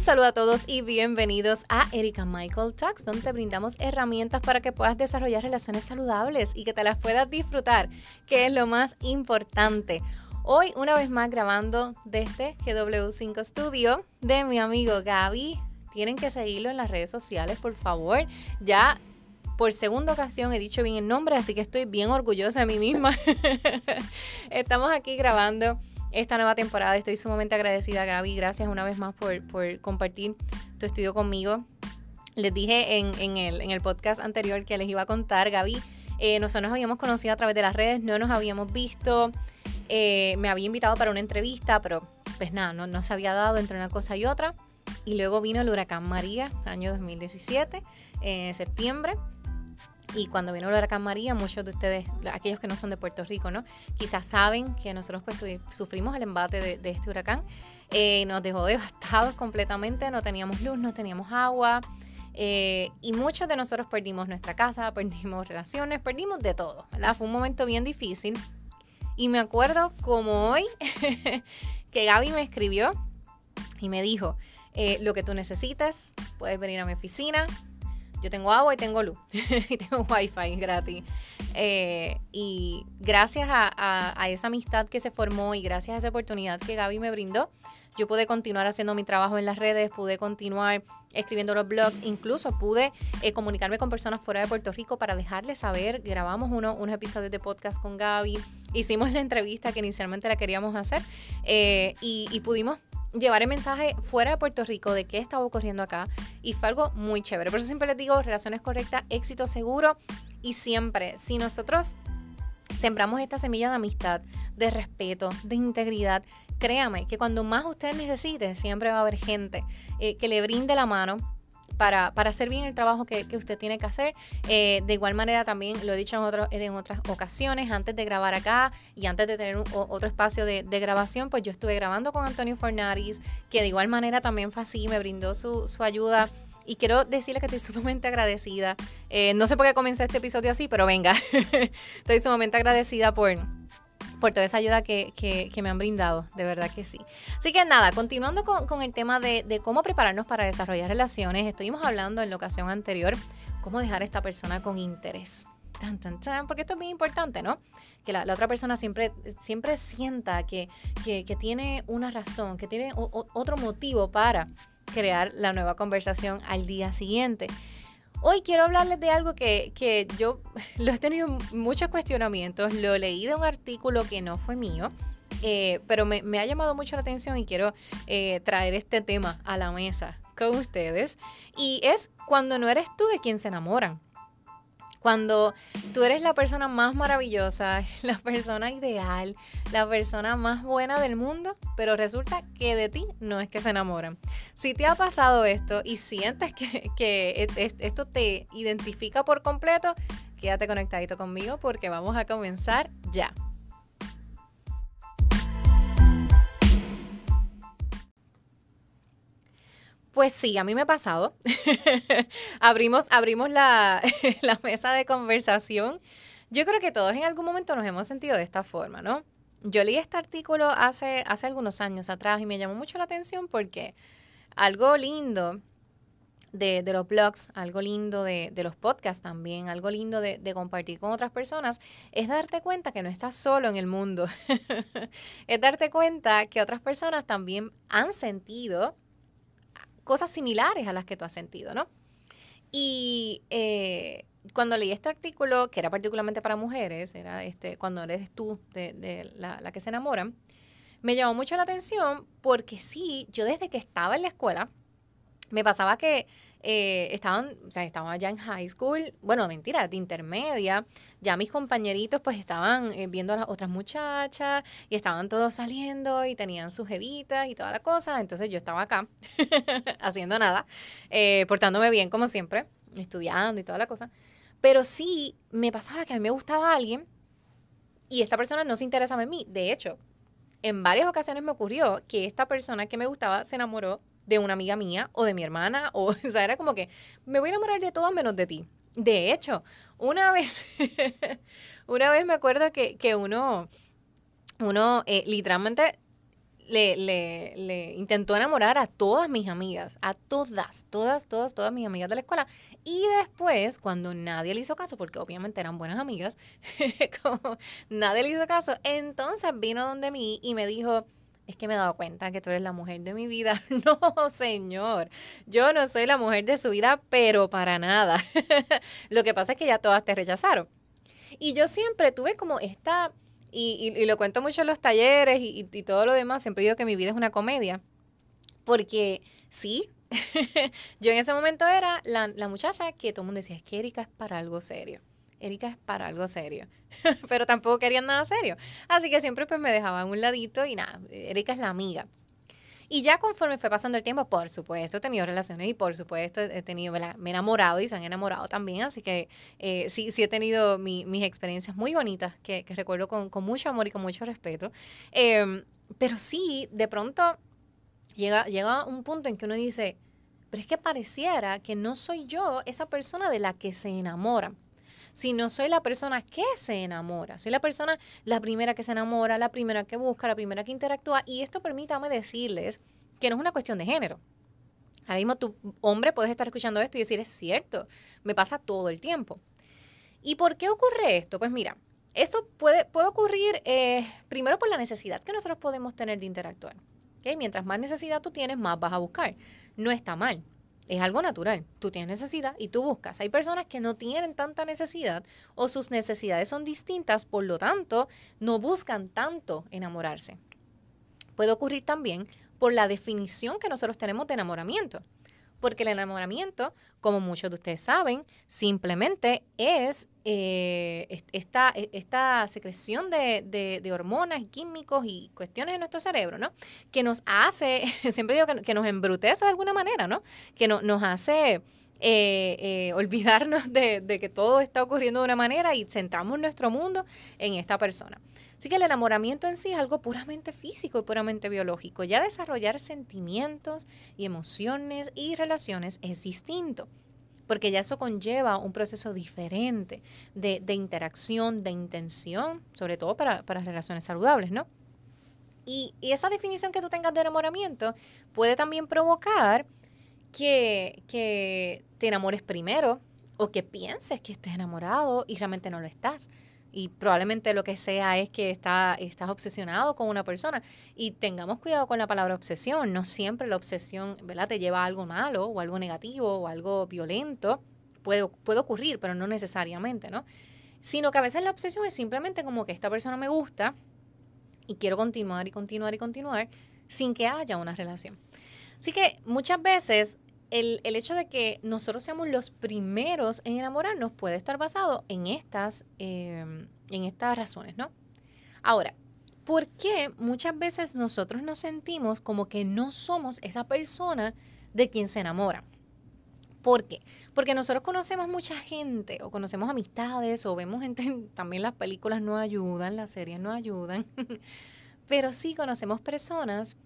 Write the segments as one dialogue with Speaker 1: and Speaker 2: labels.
Speaker 1: Un saludo a todos y bienvenidos a Erika Michael Talks, donde te brindamos herramientas para que puedas desarrollar relaciones saludables y que te las puedas disfrutar, que es lo más importante. Hoy, una vez más, grabando desde GW5 Studio de mi amigo Gaby. Tienen que seguirlo en las redes sociales, por favor. Ya por segunda ocasión he dicho bien el nombre, así que estoy bien orgullosa de mí misma. Estamos aquí grabando esta nueva temporada. Estoy sumamente agradecida, Gaby. Gracias una vez más por, compartir tu estudio conmigo. Les dije en, el, podcast anterior que les iba a contar, Gaby. Eh, nosotros nos habíamos conocido a través de las redes, no nos habíamos visto. Eh, me había invitado para una entrevista, pero pues nada, no, se había dado entre una cosa y otra. Y luego vino el huracán María, año 2017, en septiembre. Y cuando vino el huracán María, muchos de ustedes, aquellos que no son de Puerto Rico, ¿no? Quizás saben que nosotros pues sufrimos el embate de, este huracán. Eh, nos dejó devastados completamente, no teníamos luz, no teníamos agua. Eh, y muchos de nosotros perdimos nuestra casa, perdimos relaciones, perdimos de todo, ¿verdad? Fue un momento bien difícil. Y me acuerdo como hoy que Gaby me escribió y me dijo, eh, lo que tú necesites, puedes venir a mi oficina, yo tengo agua y tengo luz y tengo wifi gratis. Eh, y gracias a, esa amistad que se formó y gracias a esa oportunidad que Gaby me brindó, yo pude continuar haciendo mi trabajo en las redes, pude continuar escribiendo los blogs, incluso pude eh, comunicarme con personas fuera de Puerto Rico para dejarles saber, grabamos uno, unos episodios de podcast con Gaby, hicimos la entrevista que inicialmente la queríamos hacer eh, y pudimos llevar el mensaje fuera de Puerto Rico de qué estaba ocurriendo acá y fue algo muy chévere. Por eso siempre les digo, relaciones correctas, éxito seguro y siempre, si nosotros sembramos esta semilla de amistad, de respeto, de integridad, créame que cuando más usted necesite, siempre va a haber gente eh, que le brinde la mano para, hacer bien el trabajo que, usted tiene que hacer. Eh, de igual manera, también lo he dicho en, en otras ocasiones, antes de grabar acá y antes de tener otro espacio de, grabación, pues yo estuve grabando con Antonio Fornaris, que de igual manera también fue así, me brindó su, ayuda. Y quiero decirle que estoy sumamente agradecida. Eh, no sé por qué comencé este episodio así, pero venga, estoy sumamente agradecida por, por toda esa ayuda que, me han brindado, de verdad que sí. Así que nada, continuando con, el tema de, cómo prepararnos para desarrollar relaciones, estuvimos hablando en la ocasión anterior cómo dejar a esta persona con interés. Tan, tan, tan, porque esto es bien importante, ¿no? Que la, otra persona siempre, siempre sienta que, tiene una razón, que tiene otro motivo para crear la nueva conversación al día siguiente. Hoy quiero hablarles de algo que, yo lo he tenido muchos cuestionamientos, lo leí de un artículo que no fue mío, eh, pero me, ha llamado mucho la atención y quiero eh, traer este tema a la mesa con ustedes. Y es cuando no eres tú de quien se enamoran. Cuando tú eres la persona más maravillosa, la persona ideal, la persona más buena del mundo, pero resulta que de ti no es que se enamoran. Si te ha pasado esto y sientes que, que esto te identifica por completo, quédate conectadito conmigo porque vamos a comenzar ya. Pues sí, a mí me ha pasado. abrimos abrimos la, mesa de conversación. Yo creo que todos en algún momento nos hemos sentido de esta forma, ¿no? Yo leí este artículo hace, hace algunos años atrás y me llamó mucho la atención porque algo lindo de, los blogs, algo lindo de, los podcasts también, algo lindo de, de, compartir con otras personas, es darte cuenta que no estás solo en el mundo. es darte cuenta que otras personas también han sentido cosas similares a las que tú has sentido, ¿no? Y eh, cuando leí este artículo, que era particularmente para mujeres, era este, cuando eres tú de, la, que se enamoran, me llamó mucho la atención porque sí, yo desde que estaba en la escuela, me pasaba que eh, estaban, o sea, estaban ya en high school, bueno, mentira, de intermedia, ya mis compañeritos pues estaban eh, viendo a las otras muchachas y estaban todos saliendo y tenían sus jevitas y toda la cosa, entonces yo estaba acá haciendo nada, eh, portándome bien como siempre, estudiando y toda la cosa, pero sí me pasaba que a mí me gustaba alguien y esta persona no se interesaba en mí, de hecho, en varias ocasiones me ocurrió que esta persona que me gustaba se enamoró de una amiga mía o de mi hermana, o, o sea, era como que me voy a enamorar de todo menos de ti. De hecho, una vez, una vez me acuerdo que, uno, uno eh, literalmente le, le, le intentó enamorar a todas mis amigas, a todas, todas, todas, todas mis amigas de la escuela. Y después, cuando nadie le hizo caso, porque obviamente eran buenas amigas, nadie le hizo caso, entonces vino donde mí y me dijo, es que me he dado cuenta que tú eres la mujer de mi vida. No, señor, yo no soy la mujer de su vida, pero para nada. Lo que pasa es que ya todas te rechazaron. Y yo siempre tuve como esta y, lo cuento mucho en los talleres y, todo lo demás, siempre digo que mi vida es una comedia, porque sí, yo en ese momento era la, la, muchacha que todo el mundo decía, es que Erika es para algo serio. Erika es para algo serio, pero tampoco querían nada serio. Así que siempre pues me dejaban un ladito y nada, Erika es la amiga. Y ya conforme fue pasando el tiempo, por supuesto, he tenido relaciones y por supuesto he tenido, me he enamorado y se han enamorado también. Así que eh, sí, sí he tenido mis experiencias muy bonitas que, recuerdo con, mucho amor y con mucho respeto. Em, pero sí, de pronto llega, llega un punto en que uno dice, pero es que pareciera que no soy yo esa persona de la que se enamora si no soy la persona que se enamora. Soy la persona, la primera que se enamora, la primera que busca, la primera que interactúa. Y esto permítame decirles que no es una cuestión de género. Ahora mismo tu hombre puedes estar escuchando esto y decir, es cierto, me pasa todo el tiempo. ¿Y por qué ocurre esto? Pues mira, esto puede, puede ocurrir eh, primero por la necesidad que nosotros podemos tener de interactuar. Mientras más necesidad tú tienes, más vas a buscar. No está mal. Es algo natural. Tú tienes necesidad y tú buscas. Hay personas que no tienen tanta necesidad o sus necesidades son distintas, por lo tanto, no buscan tanto enamorarse. Puede ocurrir también por la definición que nosotros tenemos de enamoramiento. Porque el enamoramiento, como muchos de ustedes saben, simplemente es eh, esta, e, esta, secreción de, hormonas, químicos y cuestiones en nuestro cerebro, ¿no? Que nos hace, siempre digo que, nos embrutece de alguna manera, ¿no? Que nos hace eh, eh, olvidarnos de, de que todo está ocurriendo de una manera y centramos nuestro mundo en esta persona. Así que el enamoramiento en sí es algo puramente físico y puramente biológico. Ya desarrollar sentimientos y emociones y relaciones es distinto porque ya eso conlleva un proceso diferente de, interacción, de intención, sobre todo para, relaciones saludables, ¿no? Y, esa definición que tú tengas de enamoramiento puede también provocar que, que te enamores primero o que pienses que estés enamorado y realmente no lo estás y probablemente lo que sea es que está, estás obsesionado con una persona. Y tengamos cuidado con la palabra obsesión. No siempre la obsesión ¿verdad? te lleva a algo malo o algo negativo o algo violento. Puede, puede ocurrir, pero no necesariamente, ¿no? Sino que a veces la obsesión es simplemente como que esta persona me gusta y quiero continuar y continuar y continuar sin que haya una relación. Así que muchas veces el, hecho de que nosotros seamos los primeros en enamorarnos puede estar basado en estas, em, en estas razones, ¿no? Ahora, ¿por qué muchas veces nosotros nos sentimos como que no somos esa persona de quien se enamora? ¿Por qué? Porque nosotros conocemos mucha gente o conocemos amistades o vemos gente, también las películas no ayudan, las series no ayudan, pero sí conocemos personas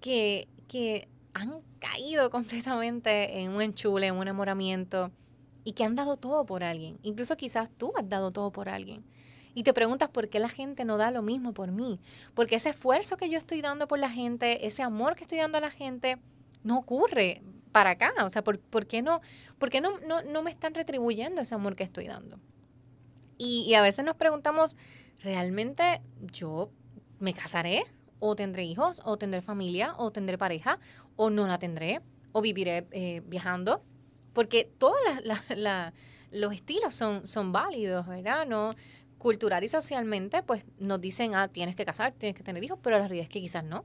Speaker 1: que, que han caído completamente en un enchule, en un enamoramiento y que han dado todo por alguien. Incluso quizás tú has dado todo por alguien. Y te preguntas por qué la gente no da lo mismo por mí. Porque ese esfuerzo que yo estoy dando por la gente, ese amor que estoy dando a la gente, no ocurre para acá. O sea, ¿por, qué, no, por qué no, no, me están retribuyendo ese amor que estoy dando? Y a veces nos preguntamos, ¿realmente yo me casaré? O tendré hijos, o tendré familia, o tendré pareja, o no la tendré, o viviré eh, viajando, porque todos los estilos son, son válidos, ¿verdad? No, cultural y socialmente, pues nos dicen, ah, tienes que casar, tienes que tener hijos, pero la realidad es que quizás no.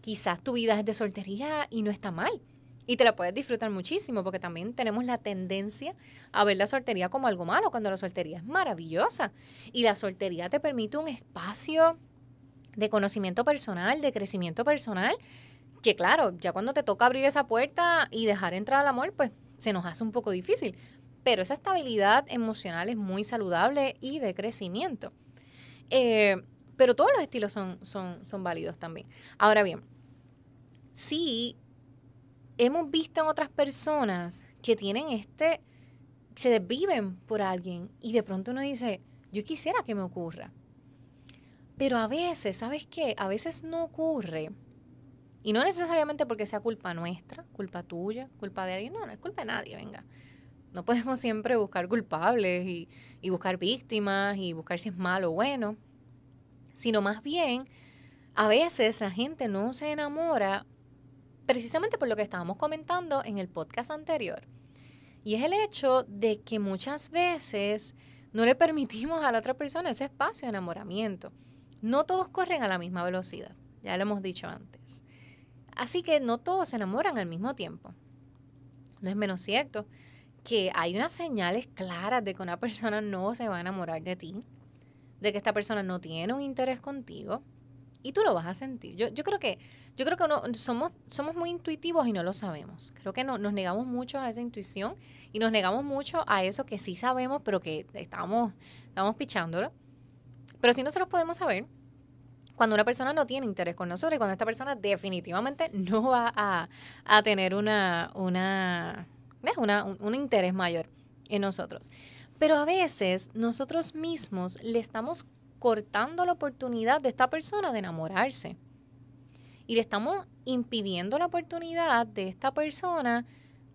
Speaker 1: Quizás tu vida es de soltería y no está mal. Y te la puedes disfrutar muchísimo, porque también tenemos la tendencia a ver la soltería como algo malo, cuando la soltería es maravillosa. Y la soltería te permite un espacio de conocimiento personal, de crecimiento personal, que claro, ya cuando te toca abrir esa puerta y dejar entrar al amor, pues se nos hace un poco difícil. Pero esa estabilidad emocional es muy saludable y de crecimiento. Eh, pero todos los estilos son, son, son válidos también. Ahora bien, sí hemos visto en otras personas que tienen este, se desviven por alguien y de pronto uno dice, yo quisiera que me ocurra. Pero a veces, ¿sabes qué? A veces no ocurre. Y no necesariamente porque sea culpa nuestra, culpa tuya, culpa de alguien. No, no es culpa de nadie, venga. No podemos siempre buscar culpables y, y buscar víctimas y buscar si es malo o bueno. Sino más bien, a veces la gente no se enamora precisamente por lo que estábamos comentando en el podcast anterior. Y es el hecho de que muchas veces no le permitimos a la otra persona ese espacio de enamoramiento. No todos corren a la misma velocidad, ya lo hemos dicho antes. Así que no todos se enamoran al mismo tiempo. No es menos cierto que hay unas señales claras de que una persona no se va a enamorar de ti, de que esta persona no tiene un interés contigo, y tú lo vas a sentir. Yo, creo que yo creo que no, somos, somos muy intuitivos y no lo sabemos. Creo que no, nos negamos mucho a esa intuición y nos negamos mucho a eso que sí sabemos, pero que estamos, estamos pichándolo. Pero sí nosotros podemos saber cuando una persona no tiene interés con nosotros y cuando esta persona definitivamente no va a, tener una, una, una, un, un interés mayor en nosotros. Pero a veces nosotros mismos le estamos cortando la oportunidad de esta persona de enamorarse y le estamos impidiendo la oportunidad de esta persona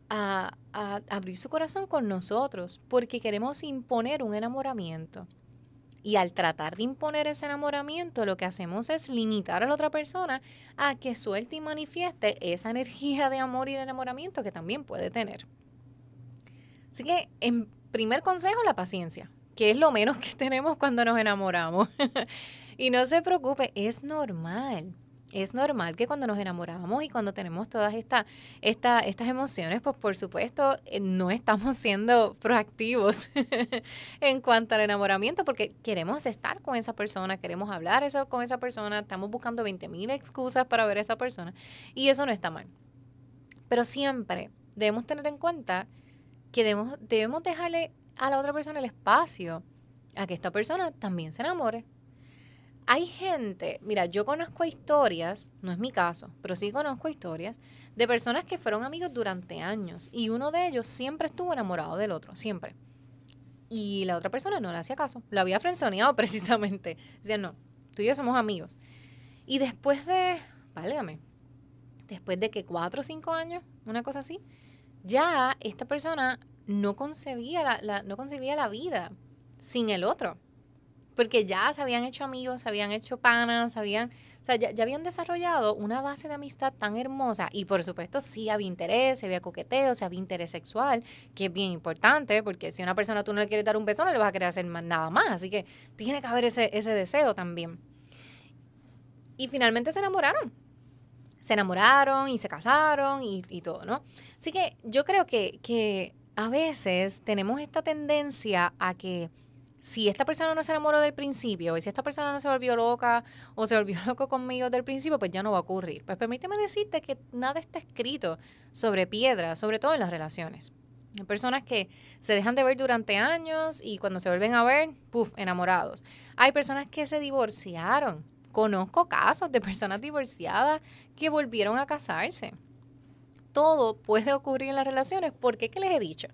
Speaker 1: a, abrir su corazón con nosotros porque queremos imponer un enamoramiento. Y al tratar de imponer ese enamoramiento, lo que hacemos es limitar a la otra persona a que suelte y manifieste esa energía de amor y de enamoramiento que también puede tener. Así que, en primer consejo, la paciencia, que es lo menos que tenemos cuando nos enamoramos. y no se preocupe, es normal es normal que cuando nos enamoramos y cuando tenemos todas esta, esta, estas emociones, pues por supuesto eh, no estamos siendo proactivos en cuanto al enamoramiento porque queremos estar con esa persona, queremos hablar con esa persona, estamos buscando 20 mil excusas para ver a esa persona y eso no está mal. Pero siempre debemos tener en cuenta que debemos, debemos dejarle a la otra persona el espacio a que esta persona también se enamore hay gente, mira, yo conozco historias, no es mi caso, pero sí conozco historias de personas que fueron amigos durante años y uno de ellos siempre estuvo enamorado del otro, siempre. Y la otra persona no le hacía caso, lo había frenzoneado precisamente. Decía, no, tú y yo somos amigos. Y después de, válgame, después de que cuatro o cinco años, una cosa así, ya esta persona no concebía la, no concebía la vida sin el otro porque ya se habían hecho amigos, se habían hecho panas, habían, o sea, ya, habían desarrollado una base de amistad tan hermosa y por supuesto sí había interés, había coqueteo, se había interés sexual, que es bien importante porque si a una persona tú no le quieres dar un beso no le vas a querer hacer nada más, así que tiene que haber ese, ese deseo también. Y finalmente se enamoraron. Se enamoraron y se casaron y, y todo, ¿no? Así que yo creo que, que a veces tenemos esta tendencia a que si esta persona no se enamoró del principio y si esta persona no se volvió loca o se volvió loco conmigo del principio, pues ya no va a ocurrir. Pues permíteme decirte que nada está escrito sobre piedra, sobre todo en las relaciones. Hay personas que se dejan de ver durante años y cuando se vuelven a ver, puff, enamorados. Hay personas que se divorciaron. Conozco casos de personas divorciadas que volvieron a casarse. Todo puede ocurrir en las relaciones porque, ¿qué les he dicho?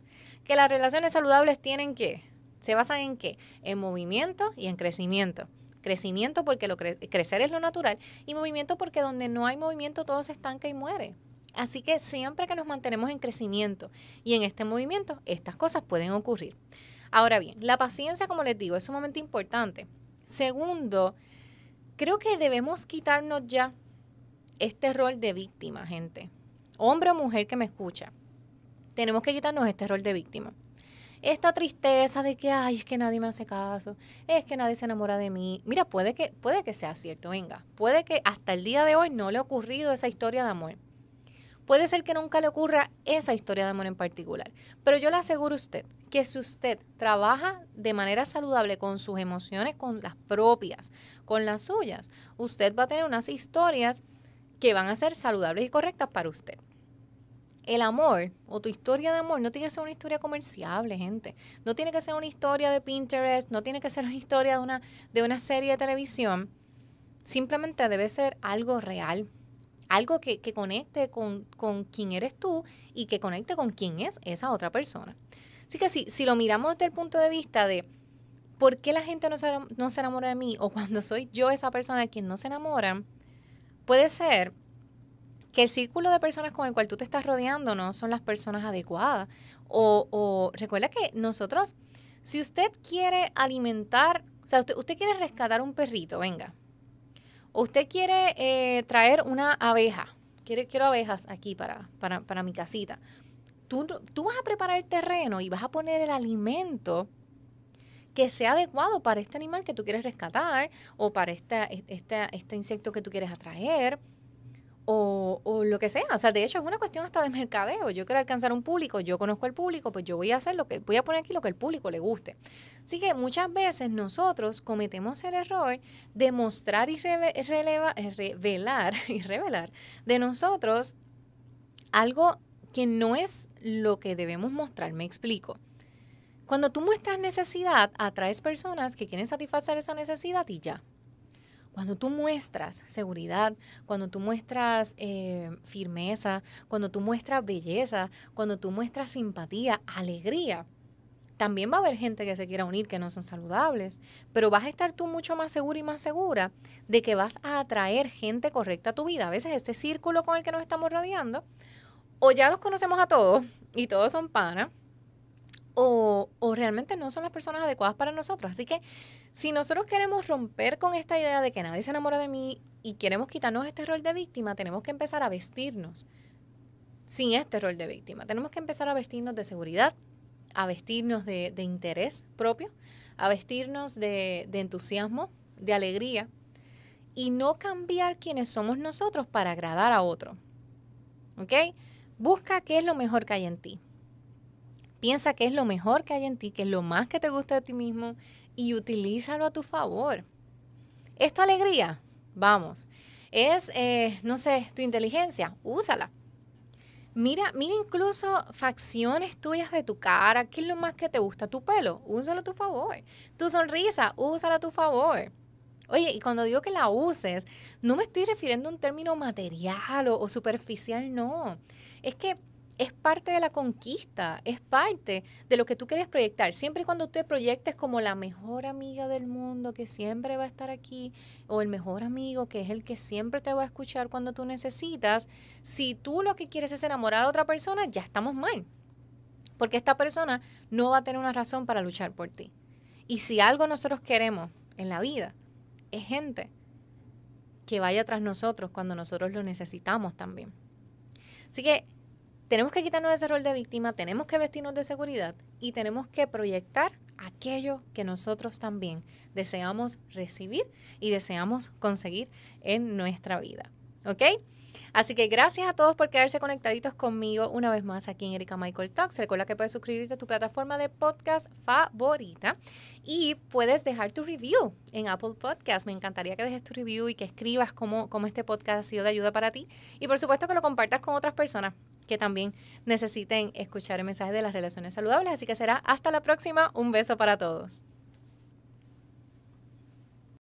Speaker 1: Que las relaciones saludables tienen que ¿Se basan en qué? En movimiento y en crecimiento. Crecimiento porque lo crecer es lo natural y movimiento porque donde no hay movimiento todo se estanca y muere. Así que siempre que nos mantenemos en crecimiento y en este movimiento, estas cosas pueden ocurrir. Ahora bien, la paciencia, como les digo, es sumamente importante. Segundo, creo que debemos quitarnos ya este rol de víctima, gente. Hombre o mujer que me escucha, tenemos que quitarnos este rol de víctima esta tristeza de que, ay, es que nadie me hace caso, es que nadie se enamora de mí. Mira, puede que, puede que sea cierto, venga, puede que hasta el día de hoy no le ha ocurrido esa historia de amor. Puede ser que nunca le ocurra esa historia de amor en particular, pero yo le aseguro a usted que si usted trabaja de manera saludable con sus emociones, con las propias, con las suyas, usted va a tener unas historias que van a ser saludables y correctas para usted el amor o tu historia de amor no tiene que ser una historia comerciable, gente. No tiene que ser una historia de Pinterest, no tiene que ser una historia de una, de una serie de televisión. Simplemente debe ser algo real, algo que, conecte con, con quién eres tú y que conecte con quién es esa otra persona. Así que si, si lo miramos desde el punto de vista de ¿por qué la gente no se, no se enamora de mí? O cuando soy yo esa persona de quien no se enamora, puede ser que el círculo de personas con el cual tú te estás rodeando no son las personas adecuadas. O, recuerda que nosotros, si usted quiere alimentar, o sea, usted, quiere rescatar un perrito, venga. O usted quiere eh, traer una abeja, quiere, quiero abejas aquí para, para, para mi casita. Tú, tú vas a preparar el terreno y vas a poner el alimento que sea adecuado para este animal que tú quieres rescatar o para este, este insecto que tú quieres atraer o, o, lo que sea. O sea, de hecho es una cuestión hasta de mercadeo. Yo quiero alcanzar un público, yo conozco al público, pues yo voy a hacer lo que, voy a poner aquí lo que al público le guste. Así que muchas veces nosotros cometemos el error de mostrar y revelar y revelar de nosotros algo que no es lo que debemos mostrar. Me explico. Cuando tú muestras necesidad, atraes personas que quieren satisfacer esa necesidad y ya. Cuando tú muestras seguridad, cuando tú muestras eh, firmeza, cuando tú muestras belleza, cuando tú muestras simpatía, alegría, también va a haber gente que se quiera unir que no son saludables, pero vas a estar tú mucho más segura y más segura de que vas a atraer gente correcta a tu vida. A veces este círculo con el que nos estamos rodeando, o ya los conocemos a todos y todos son panas, o, o, realmente no son las personas adecuadas para nosotros. Así que si nosotros queremos romper con esta idea de que nadie se enamora de mí y queremos quitarnos este rol de víctima, tenemos que empezar a vestirnos sin este rol de víctima. Tenemos que empezar a vestirnos de seguridad, a vestirnos de, interés propio, a vestirnos de, de entusiasmo, de alegría y no cambiar quienes somos nosotros para agradar a otro. ¿Ok? Busca qué es lo mejor que hay en ti. Piensa qué es lo mejor que hay en ti, qué es lo más que te gusta de ti mismo y utilízalo a tu favor. ¿Es tu alegría? Vamos. Es, eh, no sé, tu inteligencia, úsala. Mira, mira incluso facciones tuyas de tu cara. ¿Qué es lo más que te gusta? Tu pelo, úsalo a tu favor. Tu sonrisa, úsala a tu favor. Oye, y cuando digo que la uses, no me estoy refiriendo a un término material o superficial, no. Es que es parte de la conquista, es parte de lo que tú quieres proyectar. Siempre y cuando te proyectes como la mejor amiga del mundo que siempre va a estar aquí, o el mejor amigo que es el que siempre te va a escuchar cuando tú necesitas, si tú lo que quieres es enamorar a otra persona, ya estamos mal. Porque esta persona no va a tener una razón para luchar por ti. Y si algo nosotros queremos en la vida, es gente que vaya tras nosotros cuando nosotros lo necesitamos también. Así que tenemos que quitarnos ese rol de víctima, tenemos que vestirnos de seguridad y tenemos que proyectar aquello que nosotros también deseamos recibir y deseamos conseguir en nuestra vida. ¿Ok? Así que gracias a todos por quedarse conectaditos conmigo una vez más aquí en Erika Michael Talks. Recuerda que puedes suscribirte a tu plataforma de podcast favorita y puedes dejar tu review en Apple Podcast. Me encantaría que dejes tu review y que escribas cómo, cómo este podcast ha sido de ayuda para ti. Y por supuesto que lo compartas con otras personas que también necesiten escuchar el mensaje de las relaciones saludables. Así que será hasta la próxima. Un beso para todos.